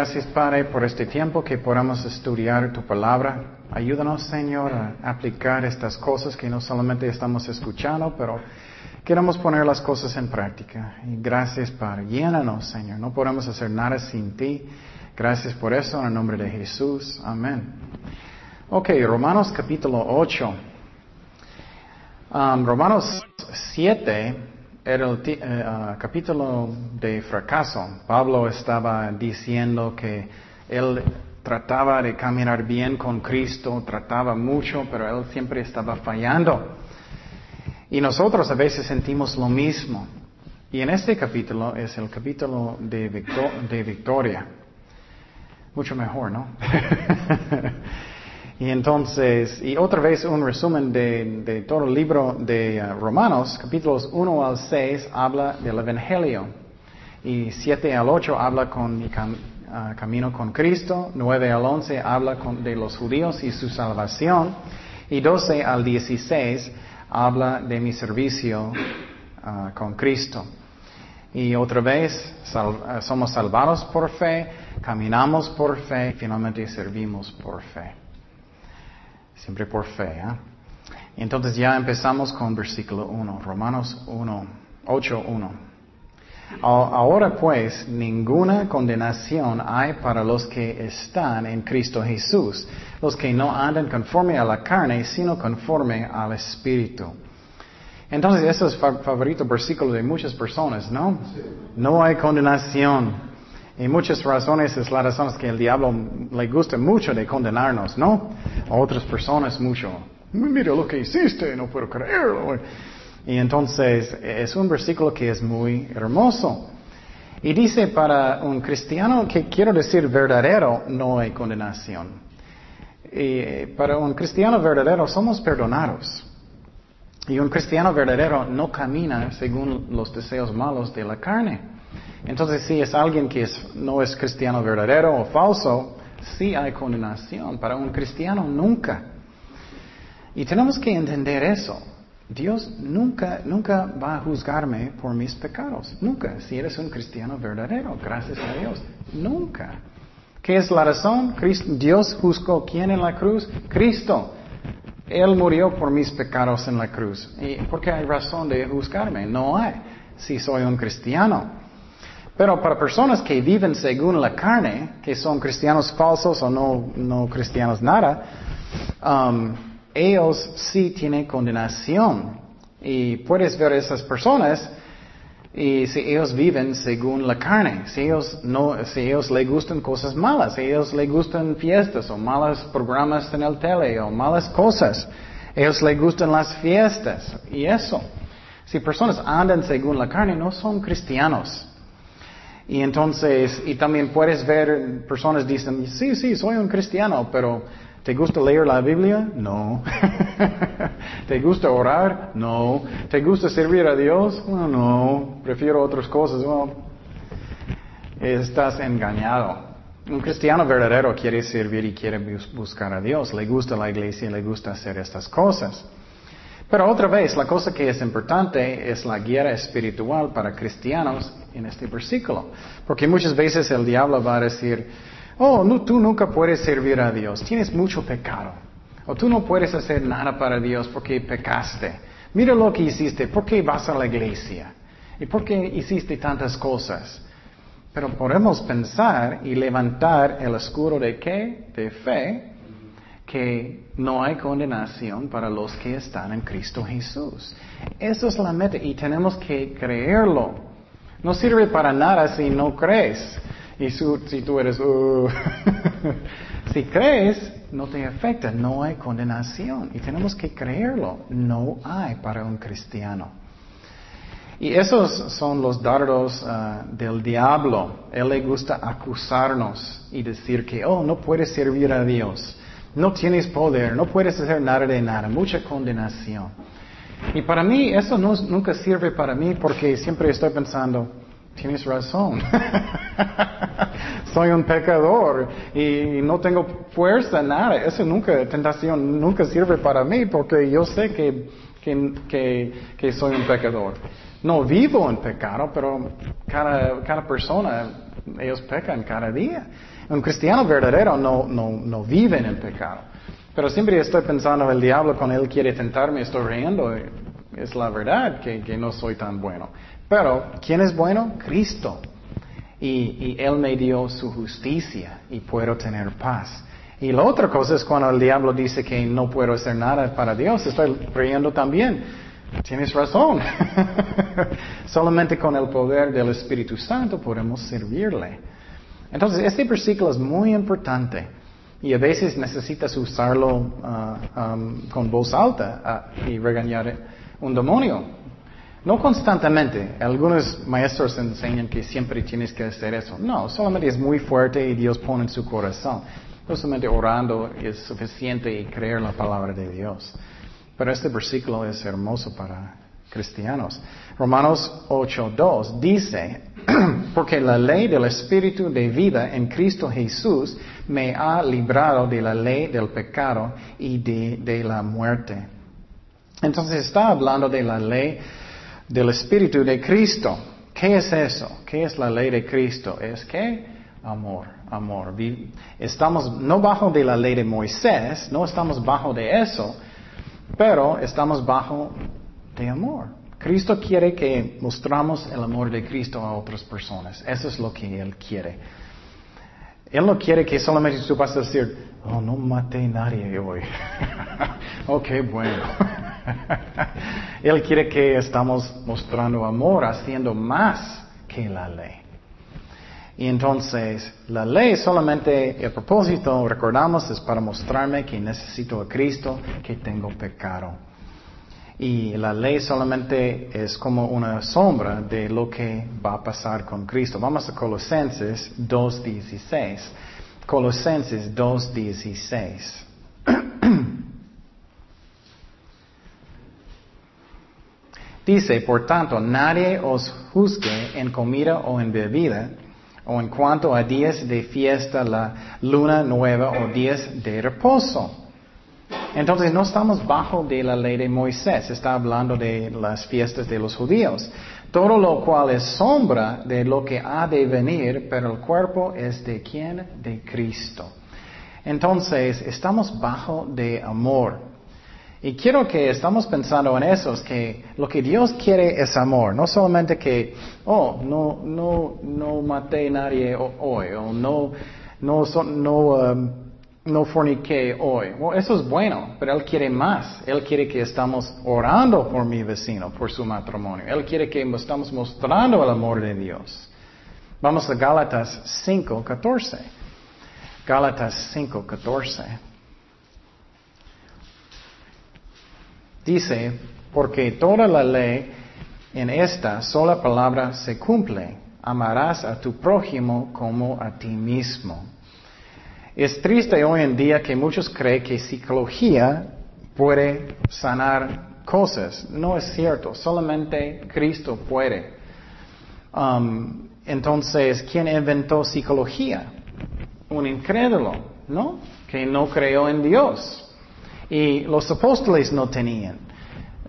gracias, Padre, por este tiempo que podamos estudiar tu palabra. Ayúdanos, Señor, a aplicar estas cosas que no solamente estamos escuchando, pero queremos poner las cosas en práctica. Y gracias, Padre. Llénanos, Señor. No podemos hacer nada sin ti. Gracias por eso, en el nombre de Jesús. Amén. Ok, Romanos capítulo 8. Um, Romanos 7 era el eh, ah, capítulo de fracaso. Pablo estaba diciendo que él trataba de caminar bien con Cristo, trataba mucho, pero él siempre estaba fallando. Y nosotros a veces sentimos lo mismo. Y en este capítulo es el capítulo de, de victoria. Mucho mejor, ¿no? Y entonces, y otra vez un resumen de, todo el libro de uh, Romanos, capítulos 1 al 6 habla del Evangelio. Y 7 al 8 habla con mi uh, camino con Cristo. 9 al 11 habla de los judíos y su salvación. Y 12 al 16 habla de mi servicio uh, con Cristo. Y otra vez, somos salvados por fe, caminamos por fe y finalmente servimos por fe. Siempre por fe. ¿eh? Entonces ya empezamos con versículo 1, Romanos 1, 8, 1. Ahora pues, ninguna condenación hay para los que están en Cristo Jesús, los que no andan conforme a la carne, sino conforme al Espíritu. Entonces, eso es el favorito versículo de muchas personas, ¿no? No hay condenación. Y muchas razones es la razón que el diablo le gusta mucho de condenarnos, ¿no? A otras personas mucho. Mira lo que hiciste, no puedo creerlo. Y entonces es un versículo que es muy hermoso. Y dice para un cristiano que quiero decir verdadero, no hay condenación. Y para un cristiano verdadero somos perdonados. Y un cristiano verdadero no camina según los deseos malos de la carne. Entonces, si es alguien que no es cristiano verdadero o falso, sí hay condenación. Para un cristiano nunca. Y tenemos que entender eso. Dios nunca, nunca va a juzgarme por mis pecados. Nunca. Si eres un cristiano verdadero, gracias a Dios. Nunca. ¿Qué es la razón? Dios juzgó quién en la cruz? Cristo. Él murió por mis pecados en la cruz. ¿Y por qué hay razón de juzgarme? No hay. Si soy un cristiano. Pero para personas que viven según la carne, que son cristianos falsos o no, no cristianos nada, um, ellos sí tienen condenación. Y puedes ver esas personas y si ellos viven según la carne, si ellos no, si ellos les gustan cosas malas, si ellos les gustan fiestas o malos programas en el tele o malas cosas, ellos les gustan las fiestas y eso. Si personas andan según la carne, no son cristianos. Y entonces, y también puedes ver personas dicen, sí, sí, soy un cristiano, pero ¿te gusta leer la Biblia? No. ¿Te gusta orar? No. ¿Te gusta servir a Dios? no. Prefiero otras cosas. estás engañado. Un cristiano verdadero quiere servir y quiere buscar a Dios. Le gusta la iglesia, le gusta hacer estas cosas. Pero otra vez, la cosa que es importante es la guía espiritual para cristianos en este versículo. Porque muchas veces el diablo va a decir, oh, tú nunca puedes servir a Dios, tienes mucho pecado. O tú no puedes hacer nada para Dios porque pecaste. Mira lo que hiciste, ¿por qué vas a la iglesia? ¿Y por qué hiciste tantas cosas? Pero podemos pensar y levantar el escudo de qué? De fe que no hay condenación para los que están en Cristo Jesús. Eso es la meta y tenemos que creerlo. No sirve para nada si no crees. Y si tú eres, uh, si crees, no te afecta, no hay condenación. Y tenemos que creerlo. No hay para un cristiano. Y esos son los dardos uh, del diablo. Él le gusta acusarnos y decir que, oh, no puedes servir a Dios. No tienes poder, no puedes hacer nada de nada, mucha condenación. Y para mí eso no, nunca sirve para mí porque siempre estoy pensando, tienes razón. Soy un pecador y no tengo fuerza, nada. Eso nunca, tentación nunca sirve para mí porque yo sé que, que, que, soy un pecador. No vivo en pecado, pero cada, cada persona ellos pecan cada día. Un cristiano verdadero no, no, no vive en el pecado. Pero siempre estoy pensando, el diablo con él quiere tentarme, estoy riendo. Es la verdad que, que no soy tan bueno. Pero, ¿quién es bueno? Cristo. Y, y, Él me dio su justicia y puedo tener paz. Y la otra cosa es cuando el diablo dice que no puedo hacer nada para Dios, estoy riendo también. Tienes razón. Solamente con el poder del Espíritu Santo podemos servirle. Entonces, este versículo es muy importante y a veces necesitas usarlo uh, um, con voz alta uh, y regañar un demonio. No constantemente. Algunos maestros enseñan que siempre tienes que hacer eso. No, solamente es muy fuerte y Dios pone en su corazón. No solamente orando es suficiente y creer la palabra de Dios. Pero este versículo es hermoso para cristianos. Romanos 8.2 dice, porque la ley del Espíritu de vida en Cristo Jesús me ha librado de la ley del pecado y de, de la muerte. Entonces está hablando de la ley del Espíritu de Cristo. ¿Qué es eso? ¿Qué es la ley de Cristo? Es que amor, amor. Estamos no bajo de la ley de Moisés, no estamos bajo de eso, pero estamos bajo de amor. Cristo quiere que mostramos el amor de Cristo a otras personas. Eso es lo que Él quiere. Él no quiere que solamente tú vas a decir, oh, no maté a nadie hoy. ok, bueno. Él quiere que estamos mostrando amor, haciendo más que la ley. Y entonces, la ley solamente, el propósito, recordamos, es para mostrarme que necesito a Cristo, que tengo pecado. Y la ley solamente es como una sombra de lo que va a pasar con Cristo. Vamos a Colosenses 2.16. Colosenses 2.16. Dice, por tanto, nadie os juzgue en comida o en bebida o en cuanto a días de fiesta, la luna nueva o días de reposo. Entonces no estamos bajo de la ley de Moisés, está hablando de las fiestas de los judíos. Todo lo cual es sombra de lo que ha de venir, pero el cuerpo es de quién? De Cristo. Entonces estamos bajo de amor. Y quiero que estamos pensando en eso, es que lo que Dios quiere es amor, no solamente que, oh, no, no, no maté a nadie hoy, o no, no, no, um, no forniqué hoy. eso es bueno, pero Él quiere más. Él quiere que estamos orando por mi vecino, por su matrimonio. Él quiere que estamos mostrando el amor de Dios. Vamos a Gálatas 5, 14. Gálatas 5, 14. Dice, porque toda la ley en esta sola palabra se cumple. Amarás a tu prójimo como a ti mismo. Es triste hoy en día que muchos creen que psicología puede sanar cosas. No es cierto, solamente Cristo puede. Um, entonces, ¿quién inventó psicología? Un incrédulo, ¿no? Que no creyó en Dios. Y los apóstoles no tenían.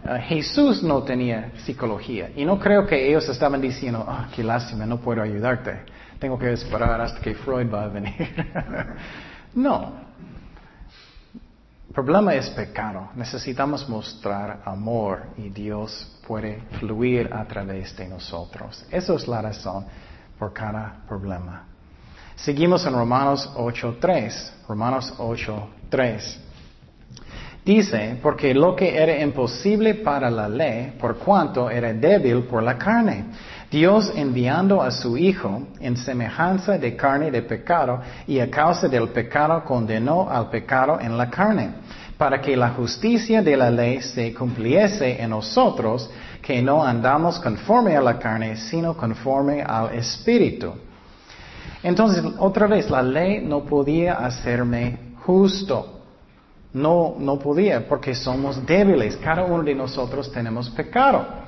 Uh, Jesús no tenía psicología. Y no creo que ellos estaban diciendo, ah, qué lástima, no puedo ayudarte. Tengo que esperar hasta que Freud va a venir. no. El problema es pecado. Necesitamos mostrar amor y Dios puede fluir a través de nosotros. Esa es la razón por cada problema. Seguimos en Romanos 8.3. Romanos 8.3. Dice, porque lo que era imposible para la ley, por cuanto era débil por la carne, Dios enviando a su Hijo en semejanza de carne de pecado y a causa del pecado condenó al pecado en la carne, para que la justicia de la ley se cumpliese en nosotros, que no andamos conforme a la carne, sino conforme al Espíritu. Entonces, otra vez, la ley no podía hacerme justo. No, no podía, porque somos débiles. Cada uno de nosotros tenemos pecado.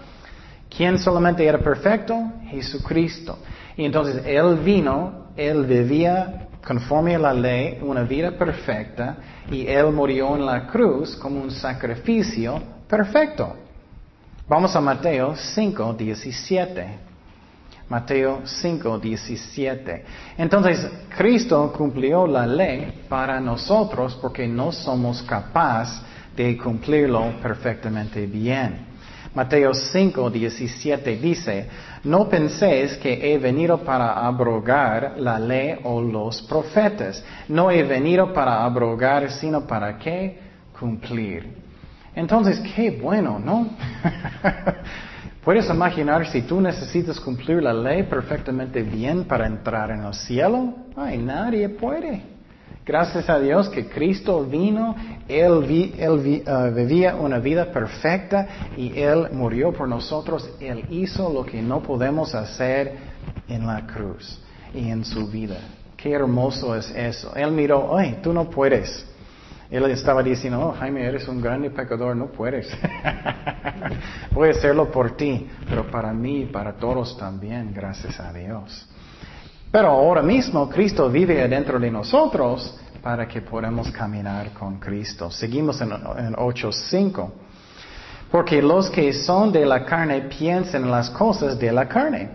¿Quién solamente era perfecto? Jesucristo. Y entonces Él vino, Él vivía conforme a la ley, una vida perfecta, y Él murió en la cruz como un sacrificio perfecto. Vamos a Mateo 5, 17. Mateo 5, 17. Entonces, Cristo cumplió la ley para nosotros porque no somos capaces de cumplirlo perfectamente bien. Mateo 5, 17 dice, no penséis que he venido para abrogar la ley o los profetas. No he venido para abrogar, sino para qué? Cumplir. Entonces, qué bueno, ¿no? ¿Puedes imaginar si tú necesitas cumplir la ley perfectamente bien para entrar en el cielo? Ay, nadie puede. Gracias a Dios que Cristo vino, Él, ah, vivía una vida perfecta y Él murió por nosotros. Él hizo lo que no podemos hacer en la cruz y en su vida. Qué hermoso es eso. Él miró, ay, tú no puedes. Él estaba diciendo, oh Jaime, eres un grande pecador, no puedes. Voy a hacerlo por ti, pero para mí para todos también, gracias a Dios. Pero ahora mismo Cristo vive adentro de nosotros para que podamos caminar con Cristo. Seguimos en, en 8.5. Porque los que son de la carne piensan en las cosas de la carne,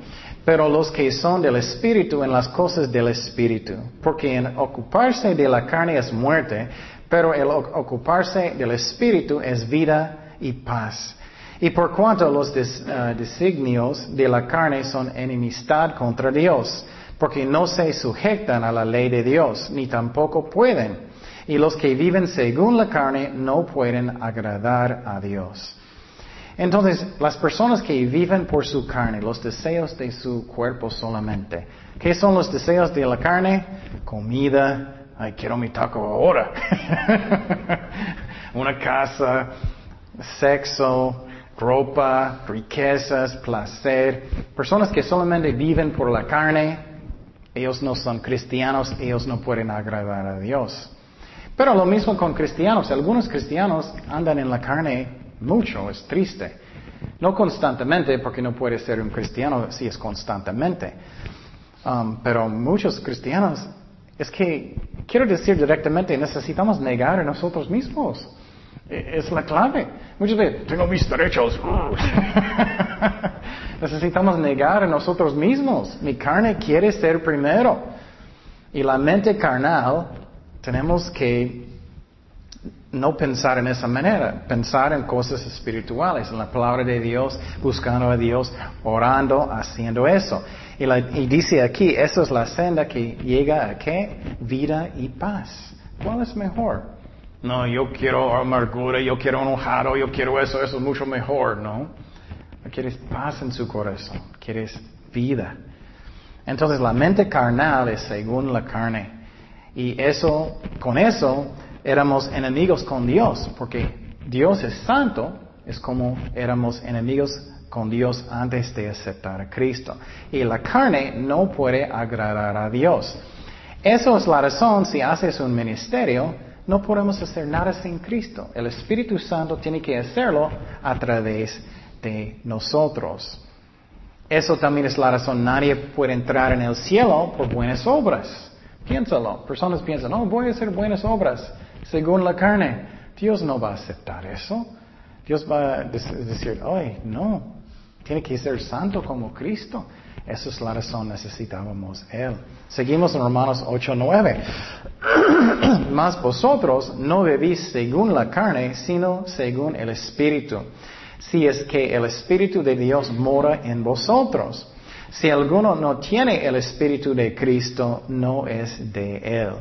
pero los que son del Espíritu en las cosas del Espíritu. Porque en ocuparse de la carne es muerte, pero el ocuparse del Espíritu es vida y paz. Y por cuanto los uh, designios de la carne son enemistad contra Dios, porque no se sujetan a la ley de Dios, ni tampoco pueden. Y los que viven según la carne no pueden agradar a Dios. Entonces, las personas que viven por su carne, los deseos de su cuerpo solamente, ¿qué son los deseos de la carne? Comida, ay, quiero mi taco ahora. Una casa, sexo, ropa, riquezas, placer. Personas que solamente viven por la carne, ellos no son cristianos, ellos no pueden agradar a Dios. Pero lo mismo con cristianos. Algunos cristianos andan en la carne mucho, es triste. No constantemente, porque no puede ser un cristiano si es constantemente. Um, pero muchos cristianos, es que, quiero decir directamente, necesitamos negar a nosotros mismos. E, es la clave. Muchas veces, tengo mis derechos. Necesitamos negar a nosotros mismos. Mi carne quiere ser primero. Y la mente carnal, tenemos que no pensar en esa manera, pensar en cosas espirituales, en la palabra de Dios, buscando a Dios, orando, haciendo eso. Y, y dice aquí, esa es la senda que llega a qué? Vida y paz. ¿Cuál es mejor? No, yo quiero amargura, yo quiero enojado, yo quiero eso, eso es mucho mejor, ¿no? Quieres paz en su corazón, quieres vida. Entonces la mente carnal es según la carne. Y eso, con eso, éramos enemigos con Dios, porque Dios es santo, es como éramos enemigos con Dios antes de aceptar a Cristo. Y la carne no puede agradar a Dios. Eso es la razón si haces un ministerio, no podemos hacer nada sin Cristo. El Espíritu Santo tiene que hacerlo a través de nosotros. Eso también es la razón. Nadie puede entrar en el cielo por buenas obras. Piénsalo. Personas piensan, no, voy a hacer buenas obras según la carne. Dios no va a aceptar eso. Dios va a decir, ay, no. Tiene que ser santo como Cristo. Esa es la razón, necesitábamos Él. Seguimos en Romanos 8, 9. Mas vosotros no vivís según la carne, sino según el Espíritu si es que el Espíritu de Dios mora en vosotros. Si alguno no tiene el Espíritu de Cristo, no es de Él.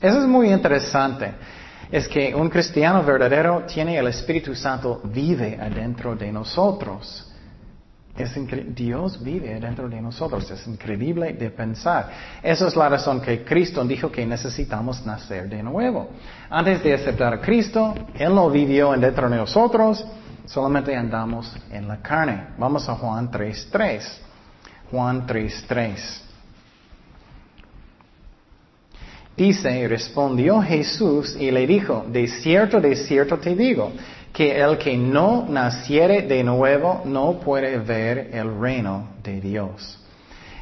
Eso es muy interesante. Es que un cristiano verdadero tiene el Espíritu Santo, vive adentro de nosotros. Es Dios vive dentro de nosotros. Es increíble de pensar. Esa es la razón que Cristo dijo que necesitamos nacer de nuevo. Antes de aceptar a Cristo, Él no vivió dentro de nosotros. Solamente andamos en la carne. Vamos a Juan 3.3. Juan 3.3. Dice, respondió Jesús y le dijo, de cierto, de cierto te digo, que el que no naciere de nuevo no puede ver el reino de Dios.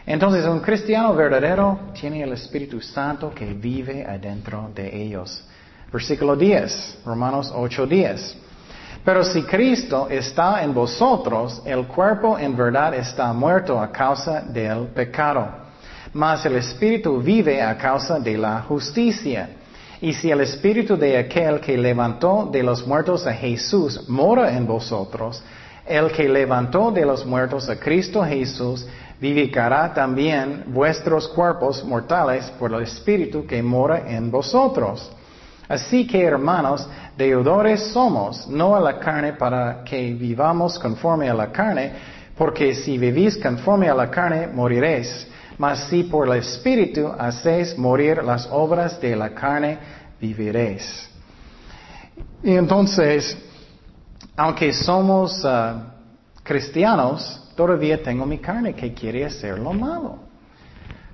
Entonces un cristiano verdadero tiene el Espíritu Santo que vive adentro de ellos. Versículo 10, Romanos 8.10. Pero si Cristo está en vosotros, el cuerpo en verdad está muerto a causa del pecado, mas el Espíritu vive a causa de la justicia. Y si el Espíritu de aquel que levantó de los muertos a Jesús mora en vosotros, el que levantó de los muertos a Cristo Jesús vivificará también vuestros cuerpos mortales por el Espíritu que mora en vosotros. Así que, hermanos, deudores somos, no a la carne para que vivamos conforme a la carne, porque si vivís conforme a la carne, moriréis. Mas si por el Espíritu hacéis morir las obras de la carne, viviréis. Y entonces, aunque somos ah, cristianos, todavía tengo mi carne que quiere hacer lo malo.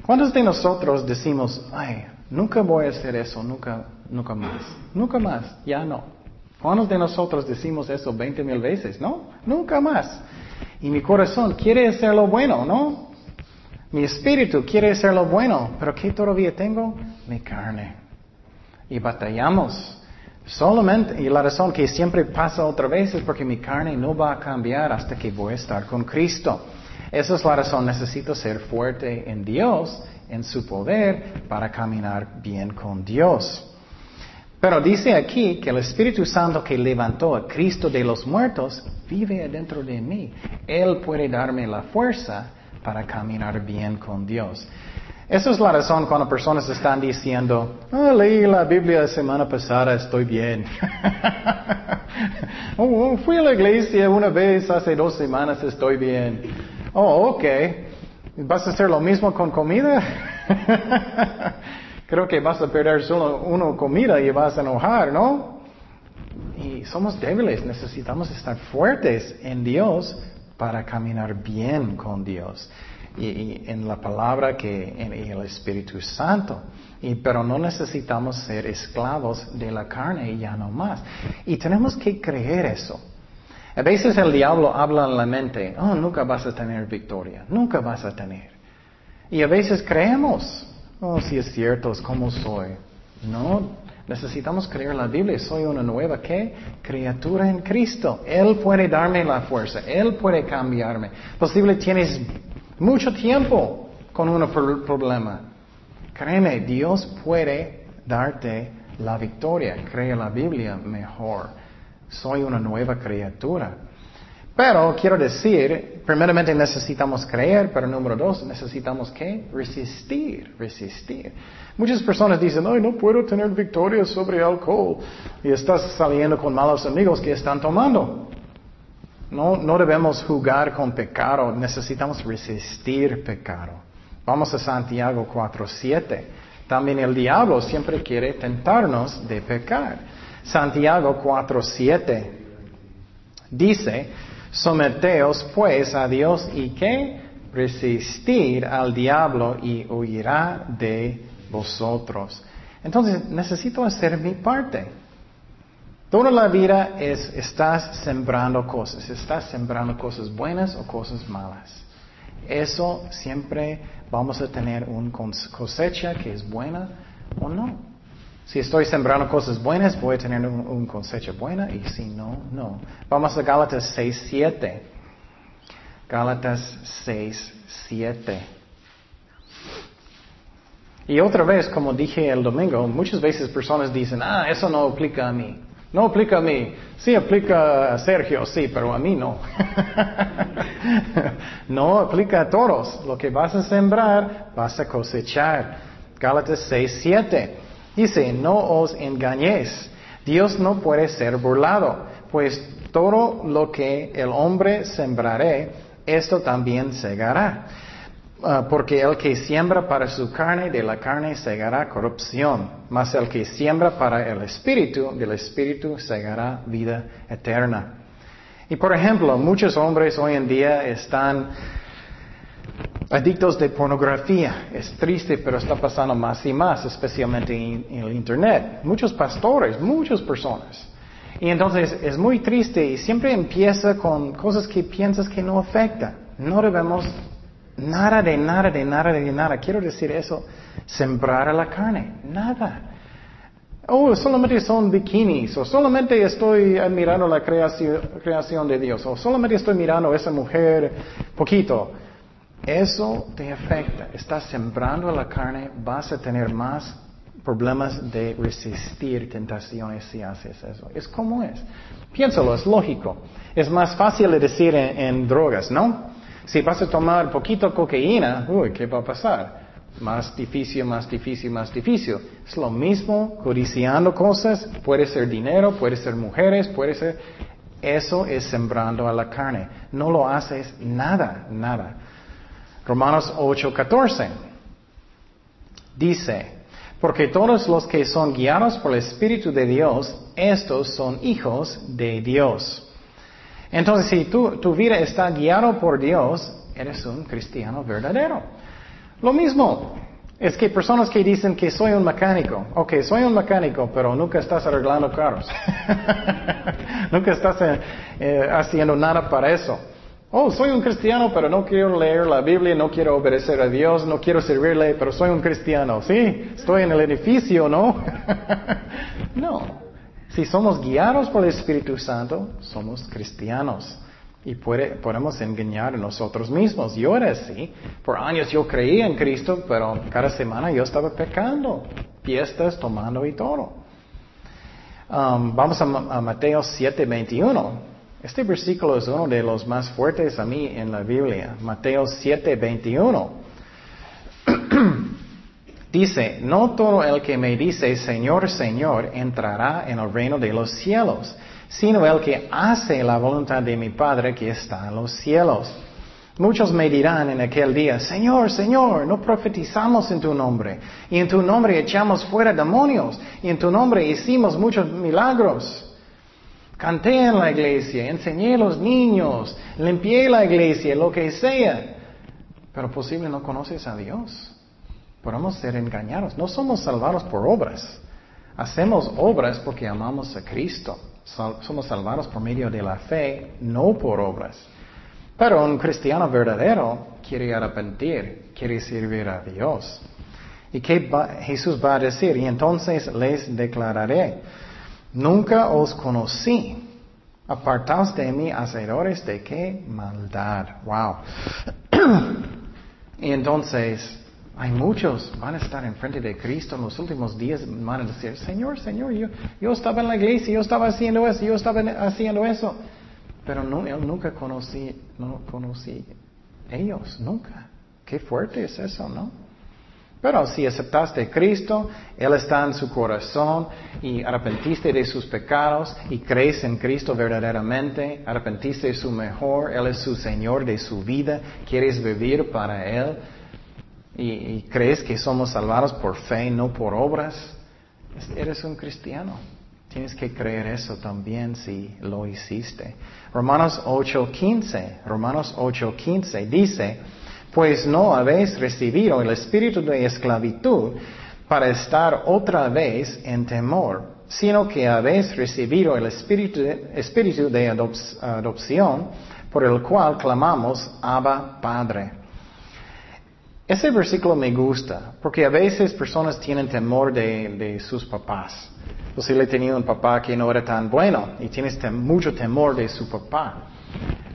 ¿Cuántos de nosotros decimos, ay, nunca voy a hacer eso, nunca, nunca más, nunca más, ya no? ¿Cuántos de nosotros decimos eso veinte mil veces? No, nunca más. Y mi corazón quiere hacer lo bueno, ¿no? Mi espíritu quiere hacer lo bueno, pero ¿qué todavía tengo? Mi carne. Y batallamos. Solamente, y la razón que siempre pasa otra vez es porque mi carne no va a cambiar hasta que voy a estar con Cristo. Esa es la razón, necesito ser fuerte en Dios, en su poder, para caminar bien con Dios. Pero dice aquí que el Espíritu Santo que levantó a Cristo de los muertos vive dentro de mí. Él puede darme la fuerza para caminar bien con Dios. Esa es la razón cuando personas están diciendo, oh, leí la Biblia la semana pasada, estoy bien. oh, fui a la iglesia una vez hace dos semanas, estoy bien. Oh, ok. ¿Vas a hacer lo mismo con comida? Creo que vas a perder solo una comida y vas a enojar, ¿no? Y somos débiles, necesitamos estar fuertes en Dios para caminar bien con Dios y, en la palabra que en, el Espíritu Santo. Y, pero no necesitamos ser esclavos de la carne y ya no más. Y tenemos que creer eso. A veces el diablo habla en la mente, oh, nunca vas a tener victoria, nunca vas a tener. Y a veces creemos, oh, si es cierto, es como soy. No, necesitamos creer la Biblia, soy una nueva, ¿qué? Criatura en Cristo. Él puede darme la fuerza, Él puede cambiarme. Posible tienes mucho tiempo con un problema. Créeme, Dios puede darte la victoria. Cree la Biblia mejor. Soy una nueva criatura. Pero quiero decir, primeramente necesitamos creer, pero número dos, necesitamos que resistir, resistir. Muchas personas dicen, ay, no puedo tener victoria sobre alcohol. Y estás saliendo con malos amigos que están tomando. No, no debemos jugar con pecado, necesitamos resistir pecado. Vamos a Santiago 4.7. También el diablo siempre quiere tentarnos de pecar. Santiago 4.7 dice, someteos pues a Dios y que resistir al diablo y huirá de vosotros. Entonces necesito hacer mi parte. Toda la vida es, estás sembrando cosas, estás sembrando cosas buenas o cosas malas. Eso siempre vamos a tener una cosecha que es buena o no. Si estoy sembrando cosas buenas, voy a tener una cosecha buena y si no, no. Vamos a Gálatas 6, 7. Gálatas 6, 7. Y otra vez, como dije el domingo, muchas veces personas dicen, ah, eso no aplica a mí. No aplica a mí. Sí aplica a Sergio, sí, pero a mí no. no aplica a todos. Lo que vas a sembrar, vas a cosechar. Gálatas 6, 7. Dice, no os engañéis. Dios no puede ser burlado, pues todo lo que el hombre sembraré, esto también segará. Ah, porque el que siembra para su carne, de la carne segará corrupción, mas el que siembra para el espíritu, del espíritu segará vida eterna. Y por ejemplo, muchos hombres hoy en día están adictos de pornografía. Es triste, pero está pasando más y más, especialmente en, en el Internet. Muchos pastores, muchas personas. Y entonces es muy triste y siempre empieza con cosas que piensas que no afectan. No debemos Nada de nada, de nada, de nada. Quiero decir eso, sembrar a la carne, nada. oh, solamente son bikinis, o solamente estoy admirando la creación, creación de Dios, o solamente estoy mirando a esa mujer poquito. Eso te afecta. Estás sembrando la carne, vas a tener más problemas de resistir tentaciones si haces eso. Es como es. Piénsalo, es lógico. Es más fácil de decir en, drogas, ¿no? Si vas a tomar poquito cocaína, uy, ¿qué va a pasar? Más difícil, más difícil, más difícil. Es lo mismo, codiciando cosas, puede ser dinero, puede ser mujeres, puede ser... Eso es sembrando a la carne. No lo haces nada, nada. Romanos 8:14 dice, porque todos los que son guiados por el Espíritu de Dios, estos son hijos de Dios. Entonces, si tu vida está guiado por Dios, eres un cristiano verdadero. Lo mismo, es que personas que dicen que soy un mecánico, ok, soy un mecánico, pero nunca estás arreglando carros. nunca estás eh, eh, haciendo nada para eso. Oh, soy un cristiano, pero no quiero leer la Biblia, no quiero obedecer a Dios, no quiero servirle, pero soy un cristiano. Sí, estoy en el edificio, ¿no? no. Si somos guiados por el Espíritu Santo, somos cristianos. Y podemos engañar a nosotros mismos. Yo era así. Por años yo creía en Cristo, pero cada semana yo estaba pecando. Fiestas, tomando y todo. Um, vamos a, a Mateo 7, 21. Este versículo es uno de los más fuertes a mí en la Biblia. Mateo 7, 21. dice, no todo el que me dice Señor, Señor entrará en el reino de los cielos, sino el que hace la voluntad de mi Padre que está en los cielos. Muchos me dirán en aquel día, Señor, Señor, no profetizamos en tu nombre, y en tu nombre echamos fuera demonios, y en tu nombre hicimos muchos milagros. Canté en la iglesia, enseñé a los niños, limpié la iglesia, lo que sea. Pero posible no conoces a Dios. Podemos ser engañados. No somos salvados por obras. Hacemos obras porque amamos a Cristo. Somos salvados por medio de la fe, no por obras. Pero un cristiano verdadero quiere arrepentir, quiere servir a Dios. ¿Y qué Jesús va a decir? Y entonces les declararé Nunca os conocí. Apartaos de mí, hacedores de qué maldad. Wow. y entonces, hay muchos van a estar enfrente de Cristo en los últimos días, van a decir, Señor, Señor, yo, yo estaba en la iglesia, yo estaba haciendo eso, yo estaba haciendo eso. Pero no, yo nunca conocí, no conocí ellos, nunca. Qué fuerte es eso, ¿no? Pero si aceptaste a Cristo, Él está en su corazón y arrepentiste de sus pecados y crees en Cristo verdaderamente, arrepentiste de su mejor, Él es su Señor de su vida, quieres vivir para Él y, crees que somos salvados por fe, no por obras, eres un cristiano. Tienes que creer eso también si lo hiciste. Romanos 8:15, Romanos 8:15 dice, pues no habéis recibido el espíritu de esclavitud para estar otra vez en temor, sino que habéis recibido el espíritu de, adopción por el cual clamamos Abba Padre. Ese versículo me gusta, porque a veces personas tienen temor de, sus papás. O si le tenía un papá que no era tan bueno y tienes mucho temor de su papá.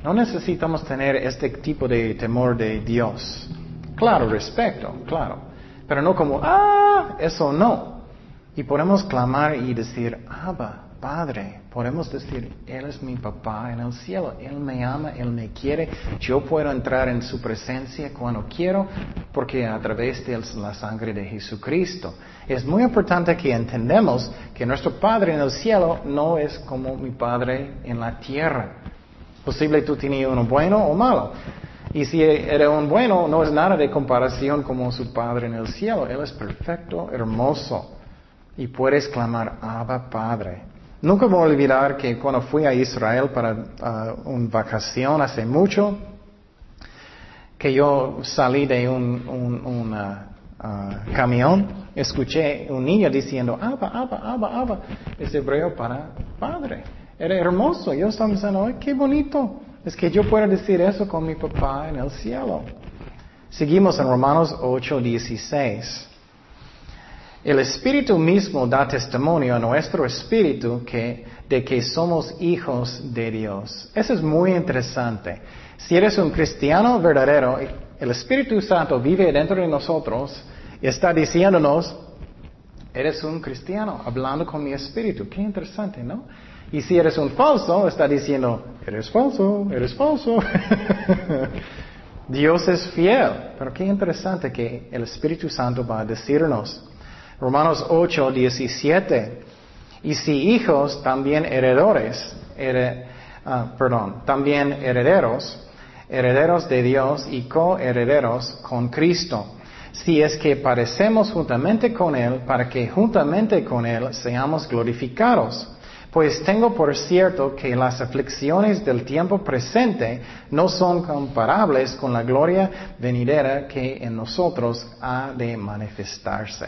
No necesitamos tener este tipo de temor de Dios. Claro, respeto, claro. Pero no como, ah, eso no. Y podemos clamar y decir, Abba, Padre. Podemos decir, Él es mi papá en el cielo. Él me ama, Él me quiere. Yo puedo entrar en su presencia cuando quiero porque a través de la sangre de Jesucristo. Es muy importante que entendamos que nuestro Padre en el cielo no es como mi Padre en la tierra. Posible tú tenías uno bueno o malo. Y si era un bueno, no es nada de comparación como su Padre en el cielo. Él es perfecto, hermoso. Y puedes clamar, Abba Padre. Nunca voy a olvidar que cuando fui a Israel para uh, una vacación hace mucho, que yo salí de un, uh, camión, escuché un niño diciendo, Abba, Abba, Abba, Abba. Es hebreo para Padre. Era hermoso. Yo estaba pensando, Ay, qué bonito. Es que yo puedo decir eso con mi papá en el cielo. Seguimos en Romanos 8, 16. El Espíritu mismo da testimonio a nuestro espíritu de que somos hijos de Dios. Eso es muy interesante. Si eres un cristiano verdadero, el Espíritu Santo vive dentro de nosotros y está diciéndonos, eres un cristiano, hablando con mi espíritu. Qué interesante, ¿no? Y si eres un falso, está diciendo, eres falso, eres falso. Dios es fiel, pero qué interesante que el Espíritu Santo va a decirnos. Romanos 8, 17. Y si hijos, también heredores, ah, perdón, también herederos, herederos de Dios y coherederos con Cristo. Si es que parecemos juntamente con Él, para que juntamente con Él seamos glorificados. Pues tengo por cierto que las aflicciones del tiempo presente no son comparables con la gloria venidera que en nosotros ha de manifestarse.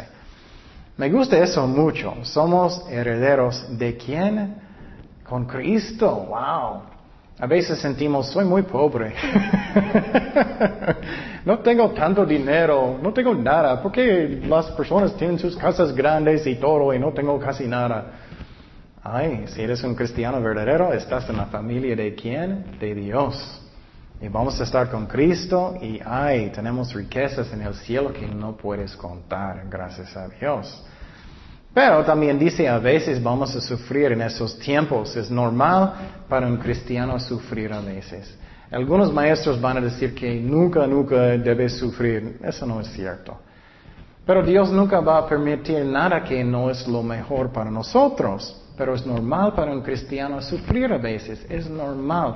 Me gusta eso mucho. Somos herederos de quién? Con Cristo. Wow. A veces sentimos, soy muy pobre. no tengo tanto dinero, no tengo nada. porque las personas tienen sus casas grandes y todo y no tengo casi nada? Ay, si eres un cristiano verdadero, estás en la familia de quién? De Dios. Y vamos a estar con Cristo y ay, tenemos riquezas en el cielo que no puedes contar, gracias a Dios. Pero también dice, a veces vamos a sufrir en esos tiempos. Es normal para un cristiano sufrir a veces. Algunos maestros van a decir que nunca, nunca debes sufrir. Eso no es cierto. Pero Dios nunca va a permitir nada que no es lo mejor para nosotros. Pero es normal para un cristiano sufrir a veces, es normal.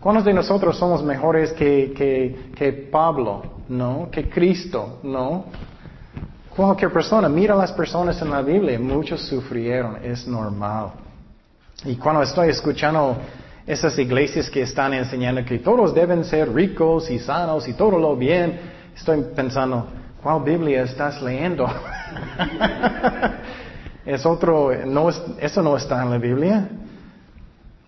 ¿Cuántos de nosotros somos mejores que, que, que Pablo? No, que Cristo, no. Cualquier persona, mira las personas en la Biblia, muchos sufrieron, es normal. Y cuando estoy escuchando esas iglesias que están enseñando que todos deben ser ricos y sanos y todo lo bien, estoy pensando, ¿cuál Biblia estás leyendo? Es otro, no eso no está en la Biblia.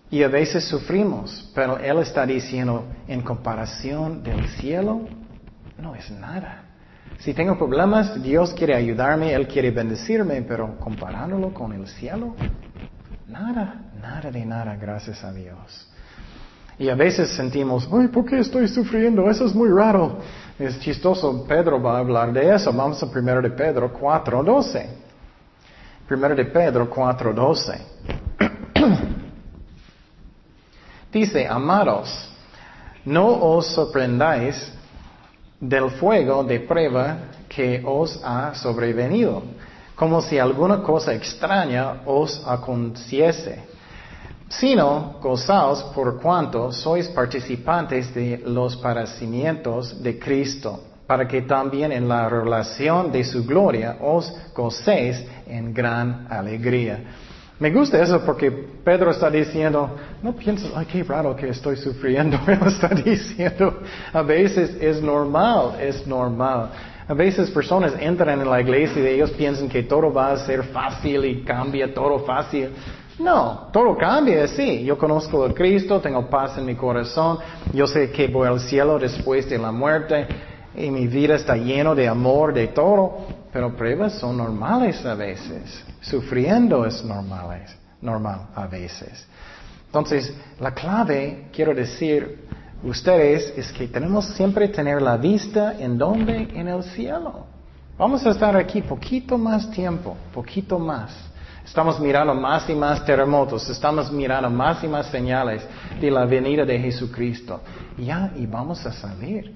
Y a veces sufrimos, pero Él está diciendo, en comparación del cielo, no es nada. Si tengo problemas, Dios quiere ayudarme, Él quiere bendecirme, pero comparándolo con el cielo, nada, nada de nada, gracias a Dios. Y a veces sentimos, ay, ¿por qué estoy sufriendo? Eso es muy raro. Es chistoso, Pedro va a hablar de eso. Vamos a primero de Pedro 4.12. Primero de Pedro 4:12. Dice, amados, no os sorprendáis del fuego de prueba que os ha sobrevenido, como si alguna cosa extraña os aconteciese, sino gozaos por cuanto sois participantes de los padecimientos de Cristo para que también en la relación de su gloria os gocéis en gran alegría. Me gusta eso porque Pedro está diciendo, no pienses, ay, qué raro que estoy sufriendo. Él está diciendo, a veces es normal, es normal. A veces personas entran en la iglesia y ellos piensan que todo va a ser fácil y cambia todo fácil. No, todo cambia, sí. Yo conozco a Cristo, tengo paz en mi corazón, yo sé que voy al cielo después de la muerte y mi vida está lleno de amor, de todo, pero pruebas son normales a veces. Sufriendo es normal, normal a veces. Entonces, la clave, quiero decir, ustedes, es que tenemos siempre tener la vista en donde, en el cielo. Vamos a estar aquí poquito más tiempo, poquito más. Estamos mirando más y más terremotos, estamos mirando más y más señales de la venida de Jesucristo. Ya, y vamos a salir.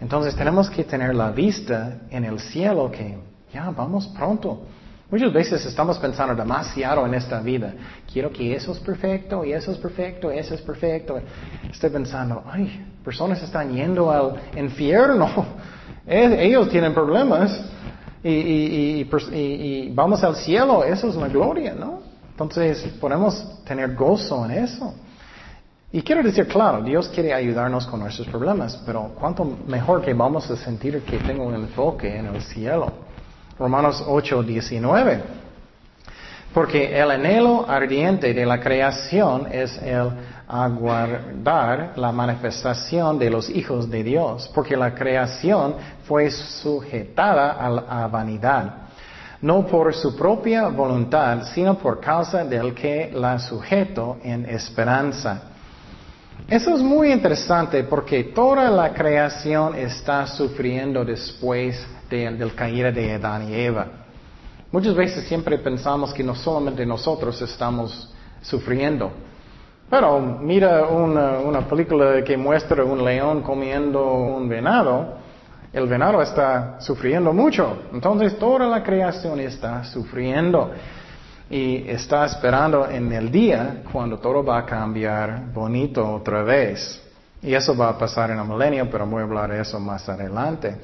Entonces tenemos que tener la vista en el cielo que ya vamos pronto. Muchas veces estamos pensando demasiado en esta vida. Quiero que eso es perfecto, y eso es perfecto, eso es perfecto. Estoy pensando, ay, personas están yendo al infierno. Ellos tienen problemas. Y, y, vamos al cielo, eso es la gloria, ¿no? Entonces podemos tener gozo en eso. Y quiero decir, claro, Dios quiere ayudarnos con nuestros problemas, pero cuánto mejor que vamos a sentir que tengo un enfoque en el cielo. Romanos 8, 19. Porque el anhelo ardiente de la creación es el aguardar la manifestación de los hijos de Dios, porque la creación fue sujetada a, a vanidad no por su propia voluntad, sino por causa del que la sujeto en esperanza. Eso es muy interesante porque toda la creación está sufriendo después del caída de Adán y Eva. Muchas veces siempre pensamos que no solamente nosotros estamos sufriendo. Pero mira una, una película que muestra un león comiendo un venado el venado está sufriendo mucho. Entonces toda la creación está sufriendo y está esperando en el día cuando todo va a cambiar bonito otra vez. Y eso va a pasar en el milenio, pero voy a hablar de eso más adelante.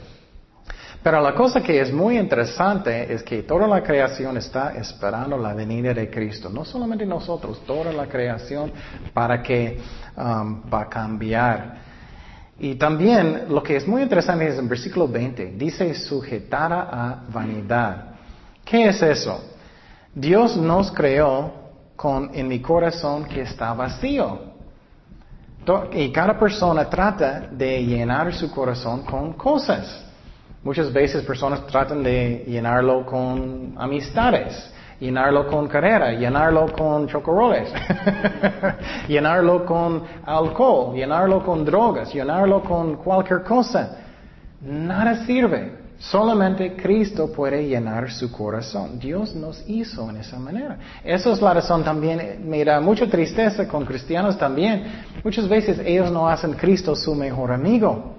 Pero la cosa que es muy interesante es que toda la creación está esperando la venida de Cristo. No solamente nosotros, toda la creación para que um, va a cambiar. Y también lo que es muy interesante es en versículo 20, dice sujetada a vanidad. ¿Qué es eso? Dios nos creó con en mi corazón que está vacío. Y cada persona trata de llenar su corazón con cosas. Muchas veces personas tratan de llenarlo con amistades llenarlo con carrera, llenarlo con chocoroles, llenarlo con alcohol, llenarlo con drogas, llenarlo con cualquier cosa. Nada sirve. Solamente Cristo puede llenar su corazón. Dios nos hizo en esa manera. Esa es la razón también. Me da mucha tristeza con cristianos también. Muchas veces ellos no hacen Cristo su mejor amigo.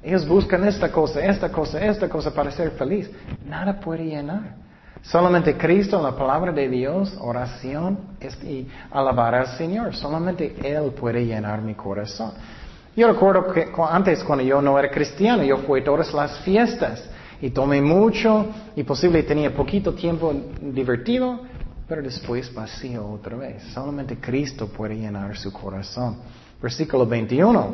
Ellos buscan esta cosa, esta cosa, esta cosa para ser feliz. Nada puede llenar. Solamente Cristo, la palabra de Dios, oración y alabar al Señor. Solamente Él puede llenar mi corazón. Yo recuerdo que antes cuando yo no era cristiano, yo fui a todas las fiestas y tomé mucho y posible tenía poquito tiempo divertido, pero después vacío otra vez. Solamente Cristo puede llenar su corazón. Versículo 21.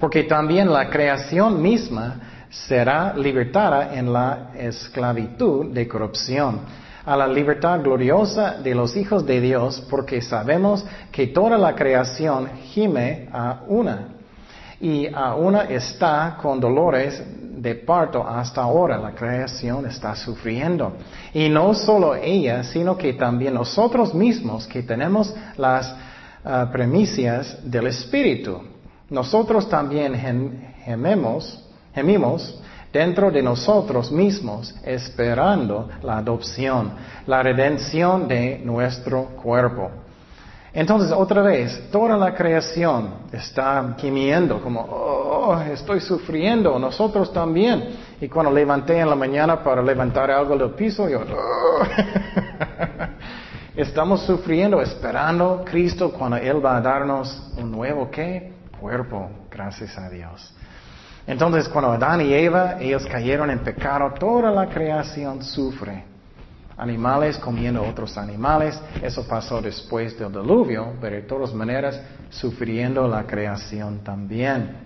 Porque también la creación misma será libertada en la esclavitud de corrupción a la libertad gloriosa de los hijos de Dios, porque sabemos que toda la creación gime a una, y a una está con dolores de parto hasta ahora. La creación está sufriendo. Y no solo ella, sino que también nosotros mismos que tenemos las uh, premisas del Espíritu. Nosotros también gememos gemimos dentro de nosotros mismos esperando la adopción, la redención de nuestro cuerpo. Entonces, otra vez, toda la creación está gimiendo como, oh, estoy sufriendo, nosotros también. Y cuando levanté en la mañana para levantar algo del piso, yo, oh". estamos sufriendo, esperando Cristo cuando Él va a darnos un nuevo, ¿qué? Cuerpo, gracias a Dios. Entonces, cuando Adán y Eva, ellos cayeron en pecado, toda la creación sufre. Animales comiendo otros animales, eso pasó después del diluvio, pero de todas maneras sufriendo la creación también.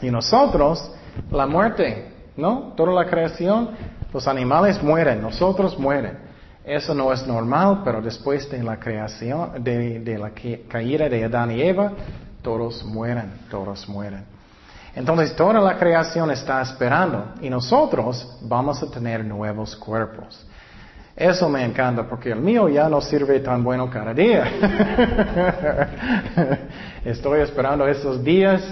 Y nosotros, la muerte, ¿no? Toda la creación, los animales mueren, nosotros mueren. Eso no es normal, pero después de la creación, de, de la caída de Adán y Eva, todos mueren, todos mueren. Entonces toda la creación está esperando y nosotros vamos a tener nuevos cuerpos. Eso me encanta porque el mío ya no sirve tan bueno cada día. Estoy esperando esos días.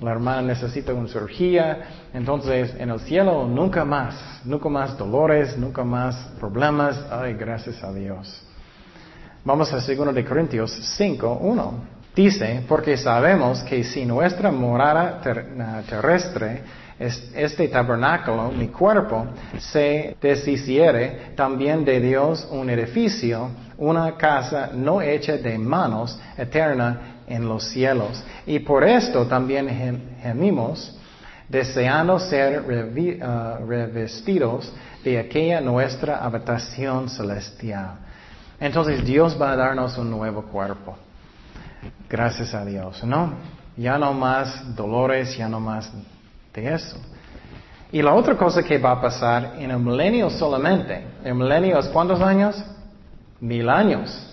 La hermana necesita una cirugía. Entonces, en el cielo, nunca más. Nunca más dolores, nunca más problemas. Ay, gracias a Dios. Vamos a 2 de Corintios 5, 1. Dice, porque sabemos que si nuestra morada terrestre, este tabernáculo, mi cuerpo, se deshiciere, también de Dios un edificio, una casa no hecha de manos, eterna en los cielos. Y por esto también gemimos, deseando ser uh, revestidos de aquella nuestra habitación celestial. Entonces Dios va a darnos un nuevo cuerpo. Gracias a Dios, ¿no? Ya no más dolores, ya no más de eso. Y la otra cosa que va a pasar en el milenio solamente, el milenio es cuántos años? Mil años.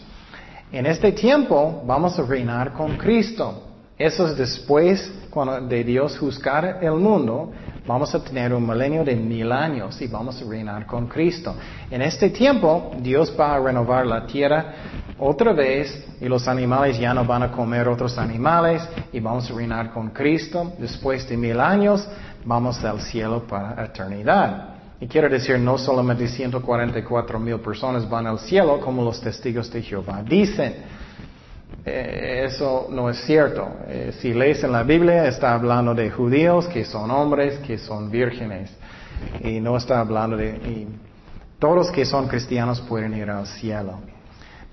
En este tiempo vamos a reinar con Cristo. Eso es después cuando de Dios juzgar el mundo, vamos a tener un milenio de mil años y vamos a reinar con Cristo. En este tiempo, Dios va a renovar la tierra otra vez y los animales ya no van a comer otros animales y vamos a reinar con Cristo. Después de mil años, vamos al cielo para eternidad. Y quiero decir, no solamente 144 mil personas van al cielo como los testigos de Jehová dicen. Eh, eso no es cierto. Eh, si lees en la Biblia, está hablando de judíos que son hombres, que son vírgenes. Y no está hablando de... Y todos que son cristianos pueden ir al cielo.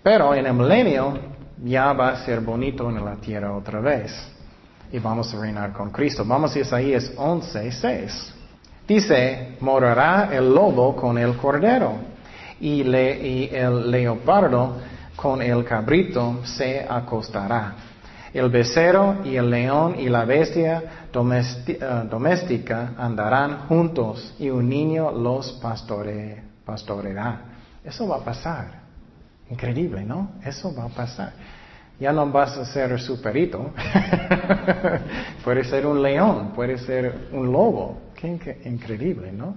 Pero en el milenio ya va a ser bonito en la tierra otra vez. Y vamos a reinar con Cristo. Vamos a Isaías 11, 6. Dice, morará el lobo con el cordero y, el leopardo con el cabrito se acostará. El becerro y el león y la bestia eh, doméstica andarán juntos y un niño los pastore, pastoreará. Eso va a pasar. Increíble, ¿no? Eso va a pasar. Ya no vas a ser superito. puede ser un león, puede ser un lobo. Qué increíble, ¿no?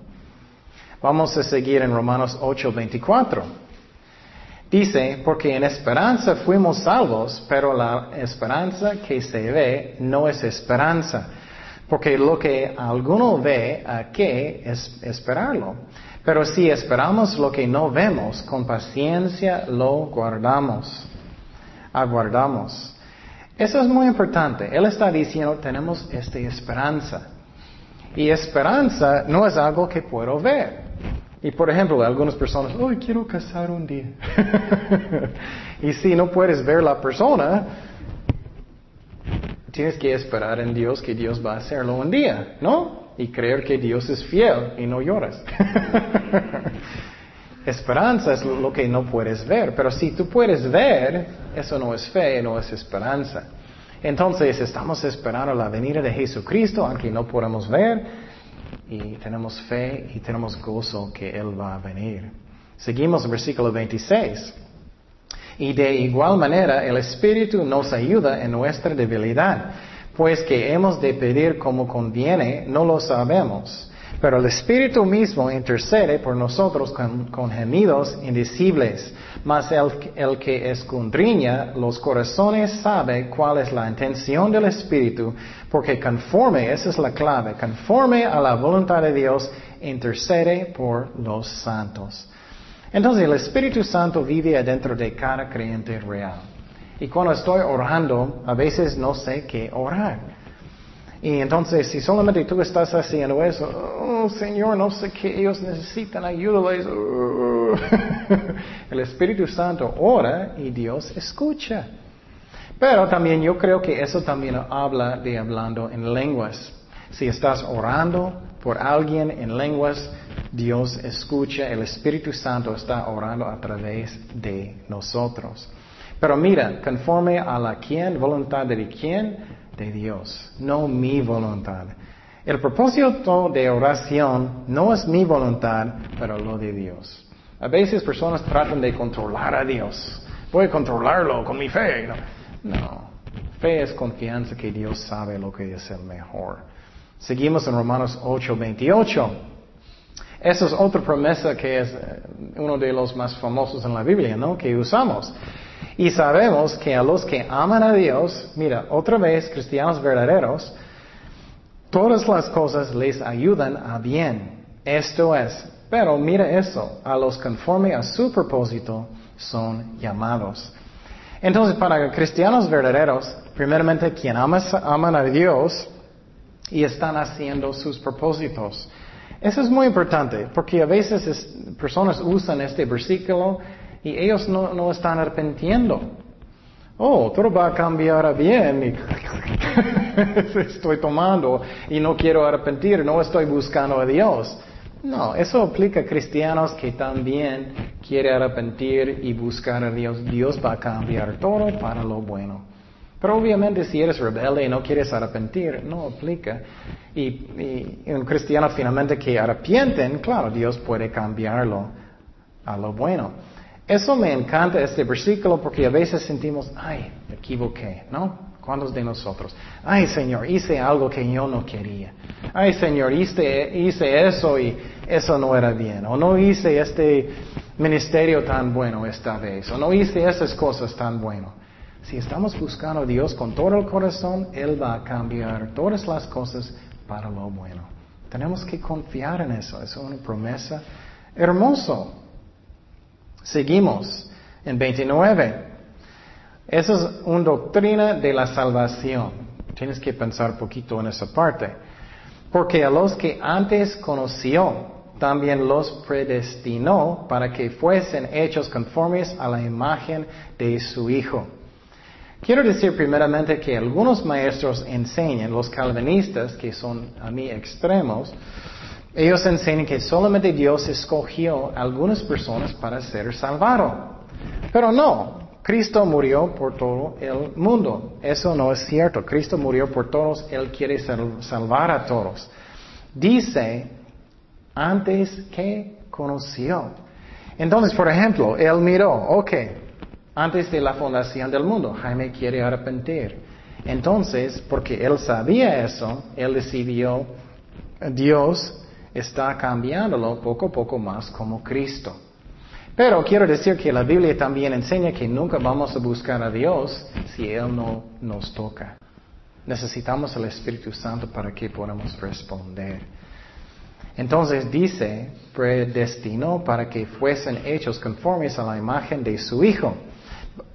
Vamos a seguir en Romanos 8, 24. Dice, porque en esperanza fuimos salvos, pero la esperanza que se ve no es esperanza. Porque lo que alguno ve, ¿a qué es esperarlo? Pero si esperamos lo que no vemos, con paciencia lo guardamos. Aguardamos. Eso es muy importante. Él está diciendo, tenemos esta esperanza. Y esperanza no es algo que puedo ver. Y por ejemplo, algunas personas, hoy quiero casar un día. y si no puedes ver la persona, tienes que esperar en Dios que Dios va a hacerlo un día, ¿no? Y creer que Dios es fiel y no lloras. esperanza es lo que no puedes ver, pero si tú puedes ver, eso no es fe, no es esperanza. Entonces estamos esperando la venida de Jesucristo, aunque no podemos ver, y tenemos fe y tenemos gozo que Él va a venir. Seguimos el versículo 26. Y de igual manera el Espíritu nos ayuda en nuestra debilidad, pues que hemos de pedir como conviene, no lo sabemos. Pero el Espíritu mismo intercede por nosotros con, gemidos indecibles. Mas el, el, que escudriña los corazones sabe cuál es la intención del Espíritu, porque conforme, esa es la clave, conforme a la voluntad de Dios, intercede por los santos. Entonces el Espíritu Santo vive adentro de cada creyente real. Y cuando estoy orando, a veces no sé qué orar. Y entonces, si solamente tú estás haciendo eso, oh Señor, no sé qué ellos necesitan, ayúdales. El Espíritu Santo ora y Dios escucha. Pero también yo creo que eso también habla de hablando en lenguas. Si estás orando por alguien en lenguas, Dios escucha, el Espíritu Santo está orando a través de nosotros. Pero mira, conforme a la quien, voluntad de quién, de Dios, no mi voluntad. El propósito de oración no es mi voluntad, pero lo de Dios. A veces personas tratan de controlar a Dios. Voy a controlarlo con mi fe. No. Fe es confianza que Dios sabe lo que es el mejor. Seguimos en Romanos 8, 28. Esa es otra promesa que es eh, uno de los más famosos en la Biblia, ¿no? Que usamos. Y sabemos que a los que aman a Dios, mira, otra vez, cristianos verdaderos, todas las cosas les ayudan a bien. Esto es, pero mira eso, a los conforme a su propósito son llamados. Entonces, para cristianos verdaderos, primeramente quien ama, aman a Dios y están haciendo sus propósitos. Eso es muy importante, porque a veces personas usan este versículo y ellos no, no están arrepintiendo. Oh, todo va a cambiar bien. Y estoy tomando y no quiero arrepentir, no estoy buscando a Dios. No, eso aplica a cristianos que también quieren arrepentir y buscar a Dios. Dios va a cambiar todo para lo bueno. Pero obviamente si eres rebelde y no quieres arrepentir, no aplica. Y, y un cristiano finalmente que arrepienten, claro, Dios puede cambiarlo a lo bueno. Eso me encanta este versículo porque a veces sentimos, ay, me equivoqué, ¿no? ¿Cuántos de nosotros? Ay, Señor, hice algo que yo no quería. Ay, Señor, hice, hice eso y eso no era bien. O no hice este ministerio tan bueno esta vez. O no hice esas cosas tan bueno. Si estamos buscando a Dios con todo el corazón, Él va a cambiar todas las cosas para lo bueno. Tenemos que confiar en eso. Es una promesa hermoso. Seguimos en 29. Esa es una doctrina de la salvación. Tienes que pensar un poquito en esa parte. Porque a los que antes conoció, también los predestinó para que fuesen hechos conformes a la imagen de su Hijo. Quiero decir primeramente que algunos maestros enseñan, los calvinistas, que son a mí extremos, ellos enseñan que solamente Dios escogió algunas personas para ser salvado. Pero no, Cristo murió por todo el mundo. Eso no es cierto. Cristo murió por todos. Él quiere salvar a todos. Dice, antes que conoció. Entonces, por ejemplo, él miró, ok, antes de la fundación del mundo, Jaime quiere arrepentir. Entonces, porque él sabía eso, él decidió, Dios está cambiándolo poco a poco más como Cristo. Pero quiero decir que la Biblia también enseña que nunca vamos a buscar a Dios si Él no nos toca. Necesitamos el Espíritu Santo para que podamos responder. Entonces dice, predestinó para que fuesen hechos conformes a la imagen de su Hijo,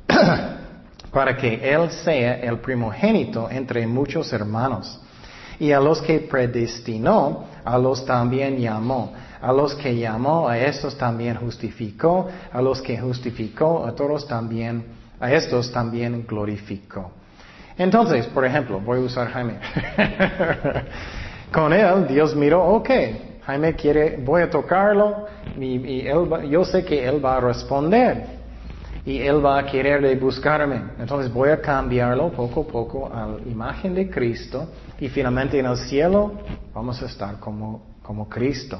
para que Él sea el primogénito entre muchos hermanos. Y a los que predestinó, a los también llamó. A los que llamó, a estos también justificó. A los que justificó, a todos también, a estos también glorificó. Entonces, por ejemplo, voy a usar Jaime. Con él, Dios miró, ok, Jaime quiere, voy a tocarlo y, yo sé que él va a responder y él va a querer buscarme. Entonces voy a cambiarlo poco a poco a la imagen de Cristo y finalmente en el cielo vamos a estar como, como Cristo.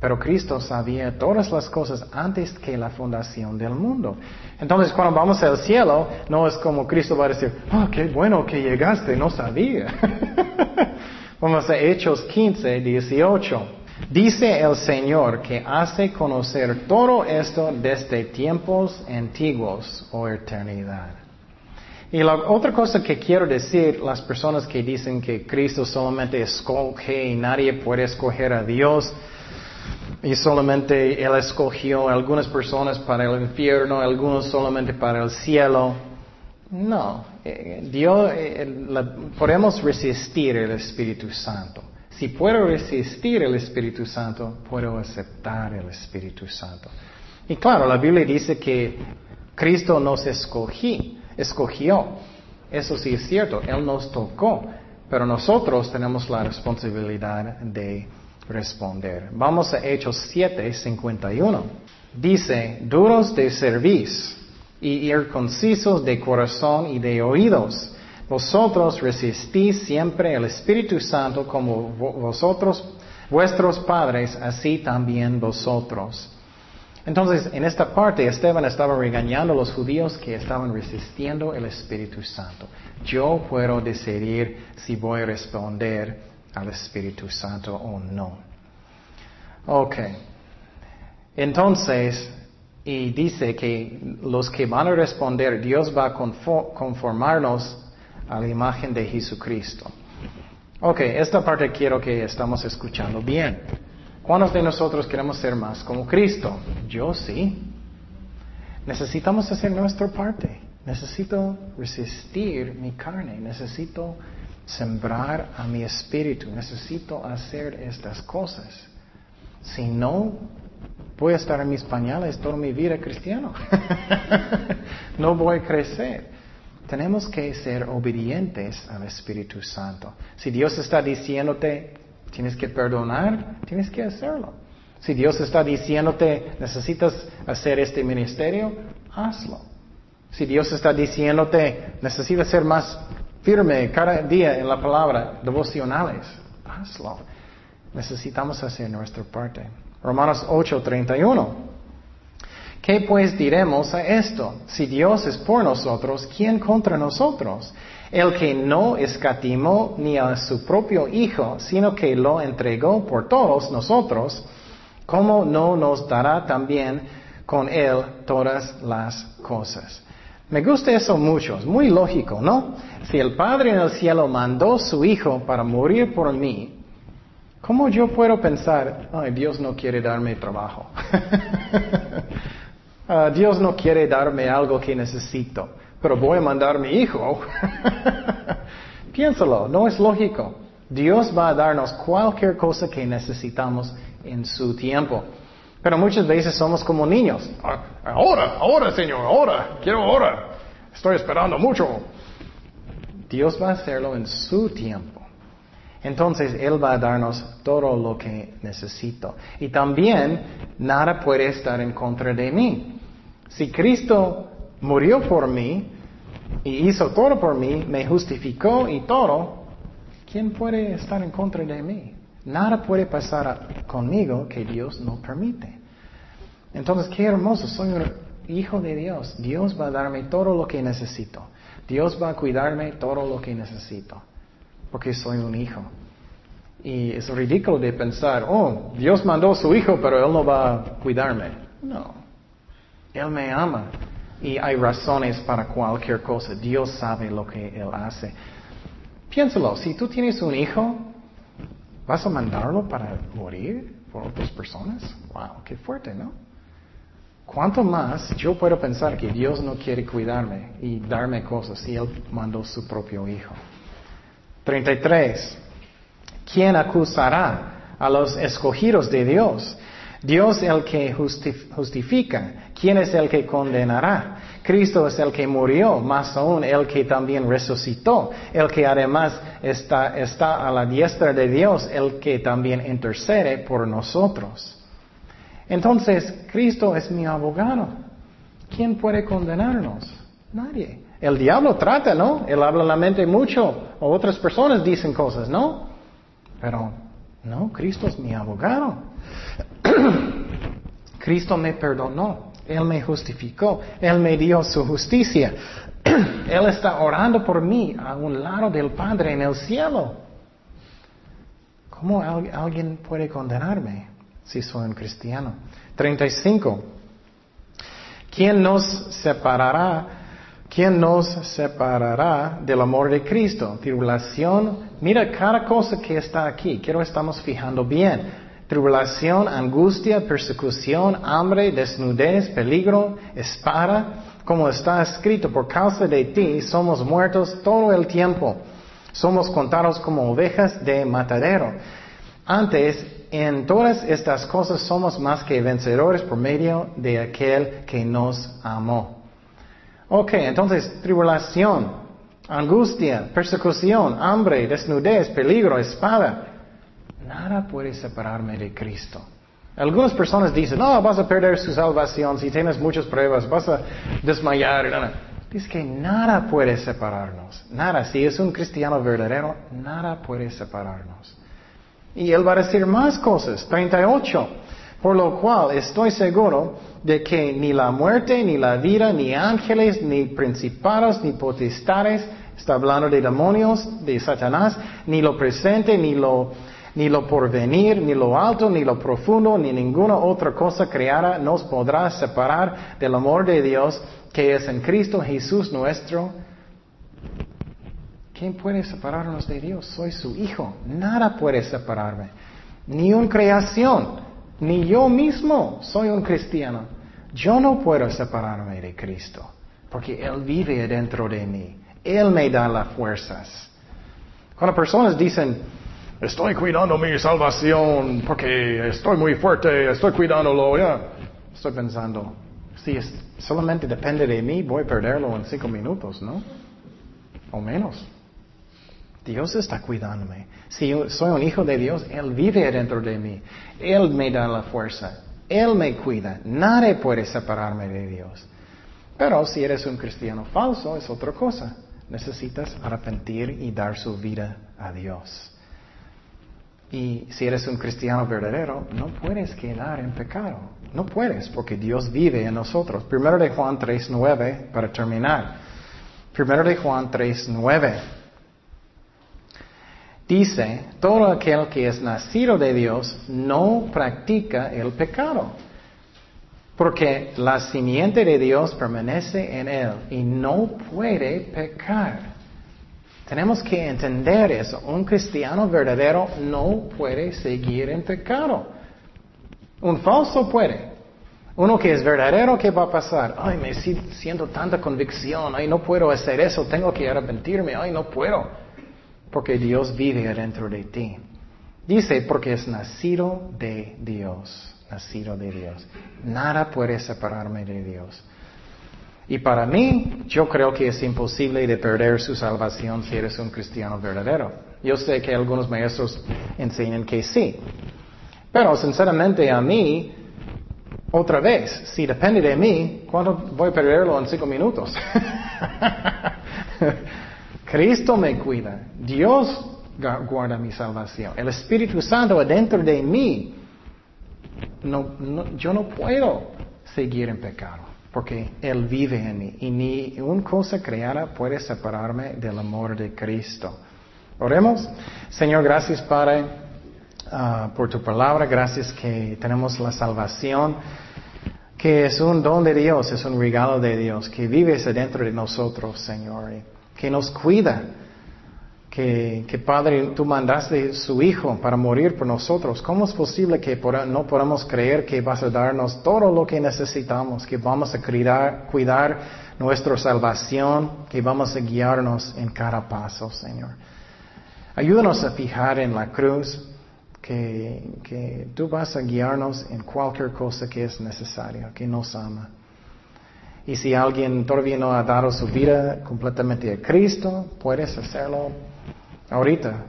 Pero Cristo sabía todas las cosas antes que la fundación del mundo. Entonces cuando vamos al cielo, no es como Cristo va a decir, oh, qué bueno que llegaste, no sabía. vamos a Hechos 15, 18. Dice el Señor que hace conocer todo esto desde tiempos antiguos o eternidad. Y la otra cosa que quiero decir, las personas que dicen que Cristo solamente escoge y nadie puede escoger a Dios, y solamente Él escogió algunas personas para el infierno, algunos solamente para el cielo. No, eh, Dios, eh, podemos resistir el Espíritu Santo. Si puedo resistir el Espíritu Santo, puedo aceptar el Espíritu Santo. Y claro, la Biblia dice que Cristo nos escogí, escogió. Eso sí es cierto, Él nos tocó, pero nosotros tenemos la responsabilidad de responder. Vamos a Hechos 7, 51. Dice, duros de servicio y irconcisos de corazón y de oídos. Vosotros resistís siempre el Espíritu Santo como vosotros, vuestros padres, así también vosotros. Entonces, en esta parte, Esteban estaba regañando a los judíos que estaban resistiendo el Espíritu Santo. Yo puedo decidir si voy a responder al Espíritu Santo o no. Ok. Entonces, y dice que los que van a responder, Dios va a conformarnos a la imagen de Jesucristo. Ok, esta parte quiero que estamos escuchando bien. ¿Cuántos de nosotros queremos ser más como Cristo? Yo sí. Necesitamos hacer nuestra parte. Necesito resistir mi carne. Necesito sembrar a mi espíritu. Necesito hacer estas cosas. Si no, voy a estar en mis pañales toda mi vida cristiano. no voy a crecer. Tenemos que ser obedientes al Espíritu Santo. Si Dios está diciéndote, tienes que perdonar, tienes que hacerlo. Si Dios está diciéndote, necesitas hacer este ministerio, hazlo. Si Dios está diciéndote, necesitas ser más firme cada día en la palabra, devocionales. Hazlo. Necesitamos hacer nuestra parte. Romanos 8:31. ¿Qué pues diremos a esto? Si Dios es por nosotros, ¿quién contra nosotros? El que no escatimó ni a su propio Hijo, sino que lo entregó por todos nosotros, ¿cómo no nos dará también con Él todas las cosas? Me gusta eso mucho, es muy lógico, ¿no? Si el Padre en el cielo mandó su Hijo para morir por mí, ¿cómo yo puedo pensar, ay, Dios no quiere darme trabajo? Ah, Dios no quiere darme algo que necesito, pero voy a mandar a mi hijo. Piénsalo, no es lógico. Dios va a darnos cualquier cosa que necesitamos en su tiempo. Pero muchas veces somos como niños. Ah, ahora, ahora, Señor, ahora, quiero ahora. Estoy esperando mucho. Dios va a hacerlo en su tiempo. Entonces Él va a darnos todo lo que necesito. Y también nada puede estar en contra de mí. Si Cristo murió por mí y hizo todo por mí, me justificó y todo, ¿quién puede estar en contra de mí? Nada puede pasar conmigo que Dios no permite. Entonces, qué hermoso, soy un hijo de Dios. Dios va a darme todo lo que necesito. Dios va a cuidarme todo lo que necesito porque soy un hijo. Y es ridículo de pensar, oh, Dios mandó a su hijo, pero Él no va a cuidarme. No. Él me ama. Y hay razones para cualquier cosa. Dios sabe lo que Él hace. Piénsalo, si tú tienes un hijo, ¿vas a mandarlo para morir por otras personas? Wow, qué fuerte, ¿no? ¿Cuánto más yo puedo pensar que Dios no quiere cuidarme y darme cosas si Él mandó su propio hijo? 33. ¿Quién acusará a los escogidos de Dios? Dios el que justifica. ¿Quién es el que condenará? Cristo es el que murió, más aún el que también resucitó, el que además está, a la diestra de Dios, el que también intercede por nosotros. Entonces, Cristo es mi abogado. ¿Quién puede condenarnos? Nadie. El diablo trata, ¿no? Él habla la mente mucho, o otras personas dicen cosas, ¿no? Pero, no, Cristo es mi abogado. Cristo me perdonó, Él me justificó, Él me dio su justicia. Él está orando por mí a un lado del Padre en el cielo. ¿Cómo alguien puede condenarme si soy un cristiano? 35. ¿Quién nos separará ¿Quién nos separará del amor de Cristo? Tribulación, mira cada cosa que está aquí, quiero estamos fijando bien. Tribulación, angustia, persecución, hambre, desnudez, peligro, espada, como está escrito, por causa de ti somos muertos todo el tiempo. Somos contados como ovejas de matadero. Antes, en todas estas cosas somos más que vencedores por medio de aquel que nos amó. Ok, entonces tribulación, angustia, persecución, hambre, desnudez, peligro, espada. Nada puede separarme de Cristo. Algunas personas dicen, no, vas a perder su salvación si tienes muchas pruebas, vas a desmayar. Dice que nada puede separarnos. Nada. Si es un cristiano verdadero, nada puede separarnos. Y él va a decir más cosas. 38. Por lo cual estoy seguro de que ni la muerte, ni la vida, ni ángeles, ni principados, ni potestades, está hablando de demonios, de Satanás, ni lo presente, ni lo, ni lo porvenir, ni lo alto, ni lo profundo, ni ninguna otra cosa creada nos podrá separar del amor de Dios que es en Cristo Jesús nuestro. ¿Quién puede separarnos de Dios? Soy su hijo. Nada puede separarme. Ni una creación ni yo mismo soy un cristiano. Yo no puedo separarme de Cristo, porque Él vive dentro de mí. Él me da las fuerzas. Cuando personas dicen, estoy cuidando mi salvación porque estoy muy fuerte, estoy cuidándolo, ya, estoy pensando, si solamente depende de mí, voy a perderlo en cinco minutos, ¿no? O menos. Dios está cuidándome. Si soy un hijo de Dios, Él vive dentro de mí. Él me da la fuerza. Él me cuida. Nadie puede separarme de Dios. Pero si eres un cristiano falso, es otra cosa. Necesitas arrepentir y dar su vida a Dios. Y si eres un cristiano verdadero, no puedes quedar en pecado. No puedes, porque Dios vive en nosotros. Primero de Juan 3.9, para terminar. Primero de Juan 3.9. Dice, todo aquel que es nacido de Dios no practica el pecado, porque la simiente de Dios permanece en él y no puede pecar. Tenemos que entender eso. Un cristiano verdadero no puede seguir en pecado. Un falso puede. Uno que es verdadero, ¿qué va a pasar? Ay, me siento tanta convicción. Ay, no puedo hacer eso. Tengo que arrepentirme. Ay, no puedo porque Dios vive adentro de ti. Dice, porque es nacido de Dios, nacido de Dios. Nada puede separarme de Dios. Y para mí, yo creo que es imposible de perder su salvación si eres un cristiano verdadero. Yo sé que algunos maestros enseñan que sí. Pero sinceramente a mí, otra vez, si depende de mí, ¿cuánto voy a perderlo en cinco minutos? Cristo me cuida. Dios guarda mi salvación. El Espíritu Santo adentro de mí. No, yo no puedo seguir en pecado porque Él vive en mí y ni una cosa creada puede separarme del amor de Cristo. Oremos. Señor, gracias Padre ah, por tu palabra. Gracias que tenemos la salvación que es un don de Dios, es un regalo de Dios, que vives dentro de nosotros, Señor que nos cuida, que, Padre, tú mandaste su Hijo para morir por nosotros. ¿Cómo es posible que no podamos creer que vas a darnos todo lo que necesitamos, que vamos a cuidar, cuidar nuestra salvación, que vamos a guiarnos en cada paso, Señor? Ayúdanos a fijar en la cruz que, que tú vas a guiarnos en cualquier cosa que es necesaria, que nos ama. Y si alguien todavía no ha dado su vida completamente a Cristo, puedes hacerlo ahorita.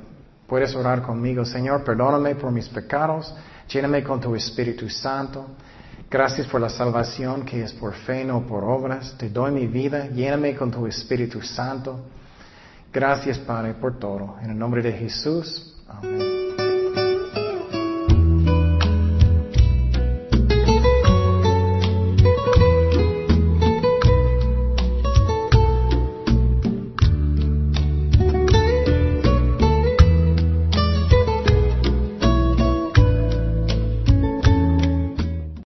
Puedes orar conmigo, Señor, perdóname por mis pecados, lléname con tu Espíritu Santo. Gracias por la salvación que es por fe, no por obras. Te doy mi vida, lléname con tu Espíritu Santo. Gracias, Padre, por todo. En el nombre de Jesús. Amén.